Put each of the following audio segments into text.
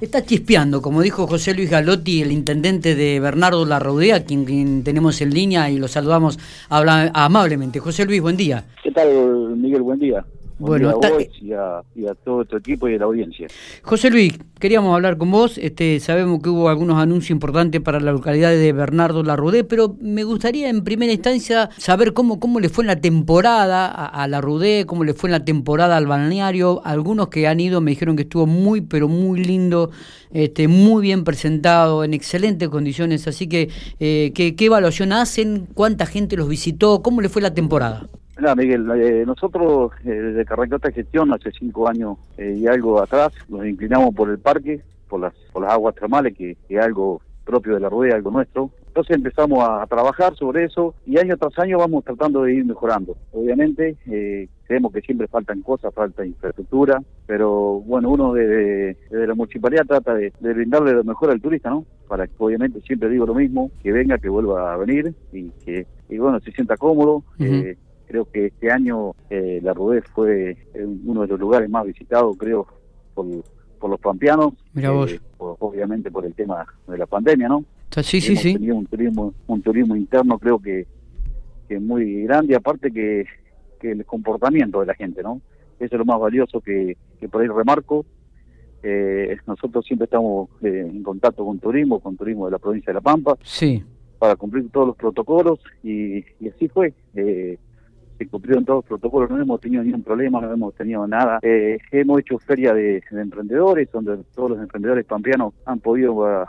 Está chispeando, como dijo José Luis Galotti, el intendente de Bernardo Larraudea, quien, quien tenemos en línea y lo saludamos amablemente. José Luis, buen día. ¿Qué tal, Miguel? Buen día bueno, a vos y a, todo tu equipo y a la audiencia. José Luis, queríamos hablar con vos. Este, sabemos que hubo algunos anuncios importantes para la localidad de Bernardo Larrudé, pero me gustaría en primera instancia saber cómo, cómo le fue en la temporada a, a la Rudé, cómo le fue en la temporada al balneario. Algunos que han ido me dijeron que estuvo muy, pero muy lindo, este, muy bien presentado, en excelentes condiciones. Así que, eh, ¿qué, ¿qué evaluación hacen? ¿Cuánta gente los visitó? ¿Cómo le fue la temporada? Mira, Miguel, eh, nosotros eh, desde que arrancó esta gestión hace cinco años eh, y algo atrás, nos inclinamos por el parque, por las, por las aguas termales, que, es algo propio de la rueda, algo nuestro. Entonces empezamos a, trabajar sobre eso y año tras año vamos tratando de ir mejorando. Obviamente creemos que siempre faltan cosas, falta infraestructura, pero bueno, uno desde de, la municipalidad trata de, brindarle lo mejor al turista, ¿no? Para que obviamente siempre digo lo mismo, que venga, que vuelva a venir y que y bueno, se sienta cómodo. Creo que este año eh, la Rudé fue uno de los lugares más visitados, creo, por, los pampeanos. Mira vos. Eh, obviamente por el tema de la pandemia, ¿no? Sí, sí, sí. un turismo, un turismo interno, creo que, que muy grande, aparte que, que el comportamiento de la gente, ¿no? Eso es lo más valioso que, que por ahí remarco. Eh, nosotros siempre estamos en contacto con turismo, con turismo de la provincia de La Pampa. Sí. Para cumplir todos los protocolos y, y así fue. Eh, se cumplieron todos los protocolos, no hemos tenido ningún problema, no hemos tenido nada. Eh, hemos hecho feria de, emprendedores, donde todos los emprendedores pampeanos han podido ah,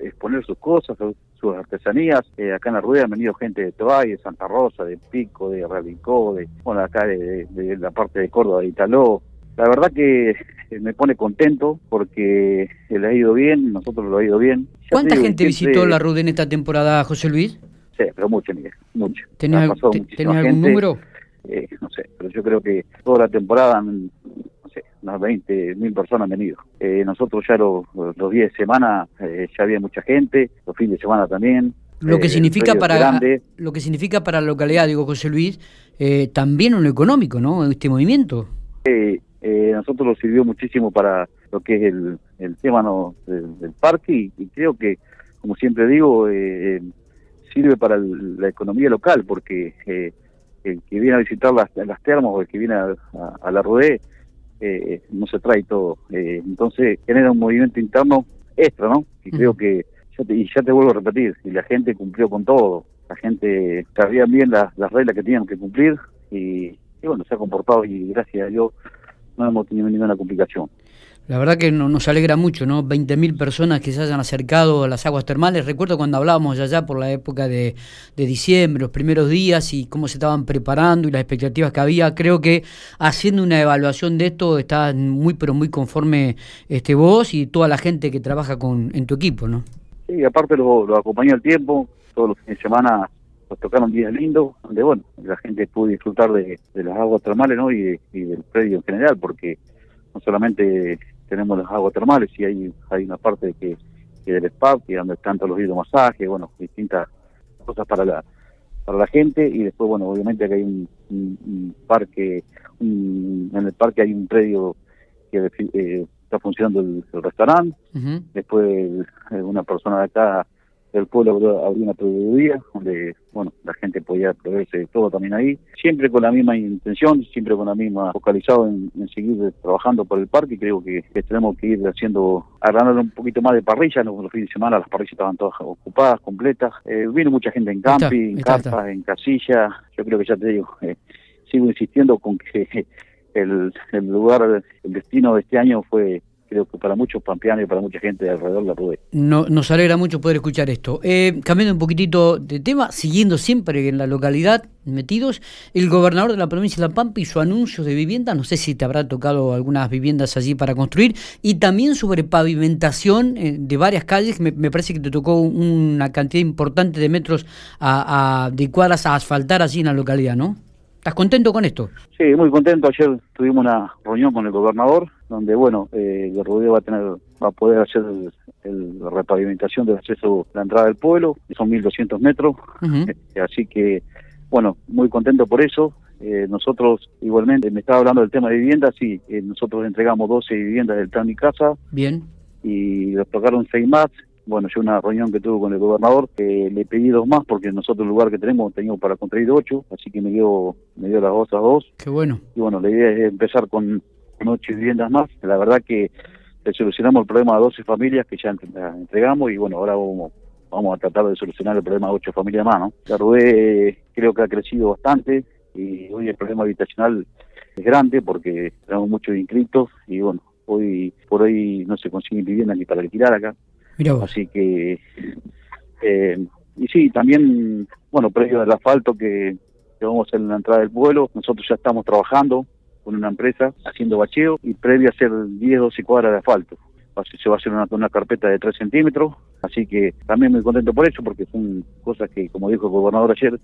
exponer sus cosas, sus, artesanías. Eh, acá en la rueda han venido gente de Toay, de Santa Rosa, de Pico, de Rabincó, de, bueno, acá de, la parte de Córdoba, de Italó. La verdad que eh, me pone contento porque le ha ido bien, nosotros lo ha ido bien. ¿Cuánta gente visitó la RUD en esta temporada, José Luis? Sí, pero mucho, Miguel, mucho. ¿Tenés, algún número? Eh, no sé, pero yo creo que toda la temporada, no sé, unas 20 mil personas han venido. Eh, nosotros ya los, los días de semana eh, ya había mucha gente, los fines de semana también. Lo que significa para lo que significa para la localidad, digo José Luis, también un económico, ¿no? Este movimiento. nosotros nos sirvió muchísimo para lo que es el, el tema ¿no? del, parque y, y, creo que, como siempre digo, sirve para la economía local, porque eh, el que viene a visitar las, las termas o el que viene a, la rodé eh, no se trae todo. Eh, entonces genera un movimiento interno extra, ¿no? Y creo que, ya te, y ya te vuelvo a repetir, y la gente cumplió con todo, la gente sabía bien las, las reglas que tenían que cumplir y, y bueno, se ha comportado y gracias a Dios no hemos tenido ninguna complicación. La verdad que nos alegra mucho, ¿no? 20.000 personas que se hayan acercado a las aguas termales. Recuerdo cuando hablábamos allá por la época de, diciembre, los primeros días y cómo se estaban preparando y las expectativas que había. Creo que haciendo una evaluación de esto está muy, pero muy conforme este vos y toda la gente que trabaja con en tu equipo, ¿no? Sí, aparte lo, lo acompañó el tiempo. Todos los fines de semana nos tocaron días lindos, donde, bueno, la gente pudo disfrutar de, las aguas termales, ¿no? Y del predio en general, porque no solamente tenemos las aguas termales y hay, hay una parte que, que del spa, que donde están todos los hidromasajes, bueno, distintas cosas para la para la gente y después, bueno, obviamente que hay un, parque, en el parque hay un predio que eh, está funcionando el, restaurante, después eh, una persona de acá el pueblo abrió una proveeduría donde, bueno, la gente podía proveerse de todo también ahí, siempre con la misma intención, siempre con la misma focalizado en, seguir trabajando por el parque, creo que, tenemos que ir haciendo, agarrando un poquito más de parrilla, los, fines de semana las parrillas estaban todas ocupadas, completas, eh, vino mucha gente en camping, en carpas, en casilla, yo creo que ya te digo, eh, sigo insistiendo con que el, el lugar, el destino de este año fue creo que para muchos pampeanos y para mucha gente de alrededor la pude. No, nos alegra mucho poder escuchar esto. Eh, cambiando un poquitito de tema, siguiendo siempre en la localidad, metidos, el gobernador de la provincia de La Pampa y su anuncio de vivienda, no sé si te habrá tocado algunas viviendas allí para construir, y también sobre pavimentación eh, de varias calles, me, parece que te tocó una cantidad importante de metros a, cuadras a asfaltar allí en la localidad, ¿no? ¿Estás contento con esto? Sí, muy contento. Ayer tuvimos una reunión con el gobernador, donde, bueno, eh, el rodeo va a tener, va a poder hacer la repavimentación del acceso a la entrada del pueblo, que son 1.200 metros. Eh, así que, bueno, muy contento por eso. Eh, nosotros, igualmente, me estaba hablando del tema de viviendas, sí, nosotros entregamos 12 viviendas del plan Mi Casa. Bien. y los tocaron seis más. Bueno, yo una reunión que tuve con el gobernador, eh, le pedí dos más porque nosotros el lugar que tenemos teníamos para construir ocho, así que me dio, me dio las otras dos. Qué bueno. Y bueno, la idea es empezar con, ocho viviendas más. La verdad que le solucionamos el problema a 12 familias que ya entregamos y bueno, ahora vamos, vamos a tratar de solucionar el problema a ocho familias más, ¿no? La RUE creo que ha crecido bastante y hoy el problema habitacional es grande porque tenemos muchos inscritos y bueno, hoy por hoy no se consiguen viviendas ni para alquilar acá. Así que, eh, y sí, también, bueno, previo al asfalto que, vamos a hacer en la entrada del pueblo, nosotros ya estamos trabajando con una empresa haciendo bacheo y previo a hacer 10, 12 cuadras de asfalto. Se va a hacer una, una carpeta de 3 centímetros, así que también muy contento por eso, porque son cosas que, como dijo el gobernador ayer,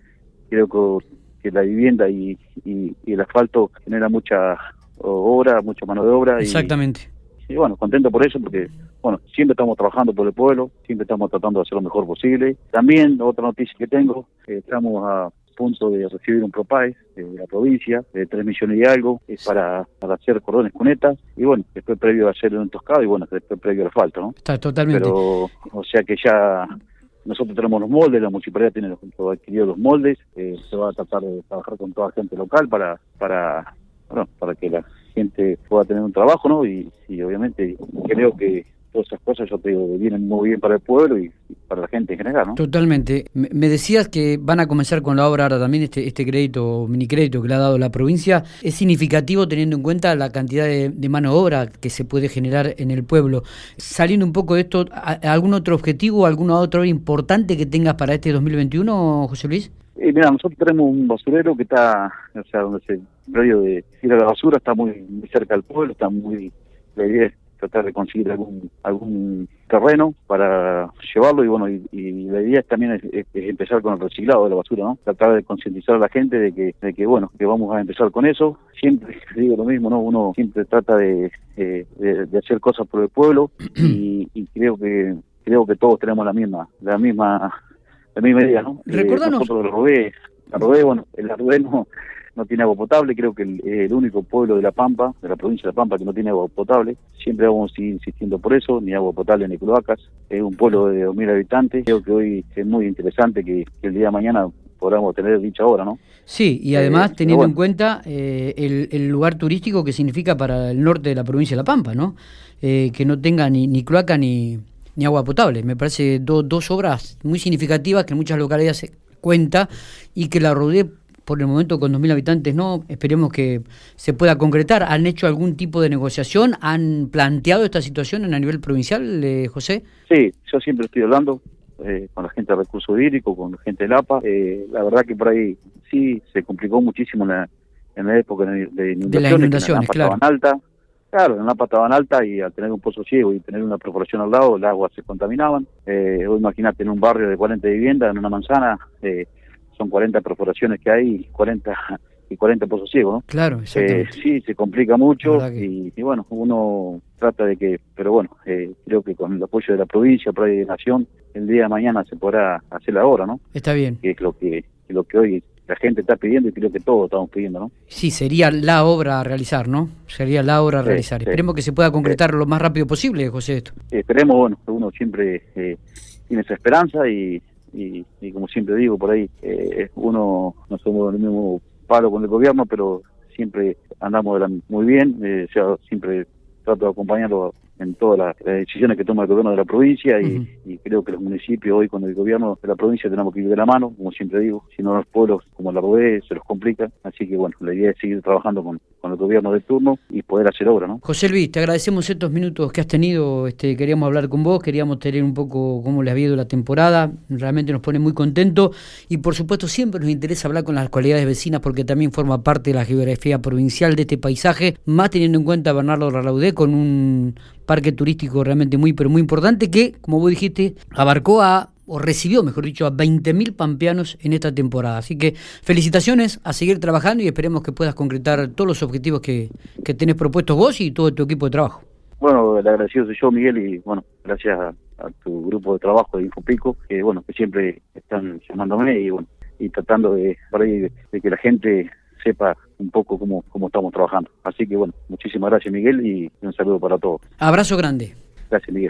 creo que, la vivienda y, y, el asfalto genera mucha obra, mucha mano de obra. Exactamente y bueno, contento por eso porque, bueno, siempre estamos trabajando por el pueblo, siempre estamos tratando de hacer lo mejor posible. También, otra noticia que tengo, eh, estamos a punto de recibir un PROPAE de la provincia de 3 millones y algo es para, para hacer cordones cunetas y bueno, después previo a hacer un toscado y bueno, después previo al asfalto, ¿no? Está totalmente. Pero, o sea que ya nosotros tenemos los moldes, la municipalidad tiene los, adquirido los moldes, eh, se va a tratar de trabajar con toda la gente local para, para, bueno, para que la gente pueda tener un trabajo, ¿no? Y, obviamente creo que todas esas cosas, yo te digo, vienen muy bien para el pueblo y, para la gente en general, ¿no? Totalmente. Me decías que van a comenzar con la obra ahora también, este, este crédito, mini crédito que le ha dado la provincia. ¿Es significativo teniendo en cuenta la cantidad de, mano de obra que se puede generar en el pueblo? Saliendo un poco de esto, ¿algún otro objetivo, alguna otra obra importante que tengas para este 2021, José Luis? Eh, mira, nosotros tenemos un basurero que está, o sea, donde se radio de la basura está muy, muy cerca del pueblo, está muy, la idea es tratar de conseguir algún algún terreno para llevarlo y bueno y, la idea también es, empezar con el reciclado de la basura no tratar de concientizar a la gente de que de que bueno que vamos a empezar con eso. Siempre digo lo mismo no uno siempre trata de, de, hacer cosas por el pueblo y, creo que creo que todos tenemos la misma la misma la misma idea no eh, Recuérdanos. nosotros la robé bueno el robé no no tiene agua potable, creo que el, el, único pueblo de La Pampa, de la provincia de La Pampa, que no tiene agua potable, siempre vamos a seguir insistiendo por eso, ni agua potable ni cloacas, es un pueblo de 2.000 habitantes, creo que hoy es muy interesante que, el día de mañana podamos tener dicha hora, ¿no? Sí, y además eh, teniendo en cuenta eh, el, lugar turístico que significa para el norte de la provincia de La Pampa, ¿no? Eh, que no tenga ni, ni cloaca ni, ni agua potable. Me parece dos obras muy significativas que en muchas localidades se cuenta y que la rodee por el momento con 2.000 habitantes no, esperemos que se pueda concretar. ¿Han hecho algún tipo de negociación? ¿Han planteado esta situación a nivel provincial, eh, José? Sí, yo siempre estoy hablando eh, con la gente de recursos hídricos, con la gente del APA. Eh, la verdad que por ahí sí se complicó muchísimo en la, época de inundaciones. De las inundaciones, claro. alta. Claro, en la estaban alta y al tener un pozo ciego y tener una perforación al lado, el agua se contaminaban. Eh, vos imaginate en un barrio de 40 viviendas, en una manzana, eh, son 40 perforaciones que hay 40 y 40 pozos ciegos, ¿no? Claro, eh, sí, se complica mucho y, bueno, uno trata de que, pero bueno, eh, creo que con el apoyo de la provincia, por ahí de Nación, el día de mañana se podrá hacer la obra, ¿no? Está bien. Que es lo que, lo que hoy la gente está pidiendo y creo que todos estamos pidiendo, ¿no? Sí, sería la obra a realizar, ¿no? Sería la obra a realizar. Esperemos que se pueda concretar lo más rápido posible, José, esto. esperemos, bueno, uno siempre eh, tiene esa esperanza y, y, como siempre digo por ahí, eh, uno no somos del mismo palo con el gobierno, pero siempre andamos muy bien, eh, siempre trato de acompañarlo en todas las, decisiones que toma el gobierno de la provincia y, creo que los municipios hoy con el gobierno de la provincia tenemos que ir de la mano, como siempre digo, si no los pueblos como la ROE se los complica, así que bueno, la idea es seguir trabajando con, con el gobierno de turno y poder hacer obra, ¿no? José Luis, te agradecemos estos minutos que has tenido, este, queríamos hablar con vos, queríamos tener un poco cómo les ha ido la temporada, realmente nos pone muy contentos y por supuesto siempre nos interesa hablar con las cualidades vecinas porque también forma parte de la geografía provincial de este paisaje, más teniendo en cuenta Bernardo Ralaudé con un parque turístico realmente muy, pero muy importante que, como vos dijiste, abarcó a o recibió, mejor dicho, a 20.000 pampeanos en esta temporada. Así que felicitaciones, a seguir trabajando y esperemos que puedas concretar todos los objetivos que, que tenés propuestos vos y todo tu equipo de trabajo. Bueno, el agradecido soy yo, Miguel, y bueno, gracias a, tu grupo de trabajo de Infopico, que bueno, que siempre están llamándome y bueno, y tratando de, de que la gente sepa un poco cómo, cómo estamos trabajando. Así que bueno, muchísimas gracias Miguel y un saludo para todos. Abrazo grande. Gracias Miguel.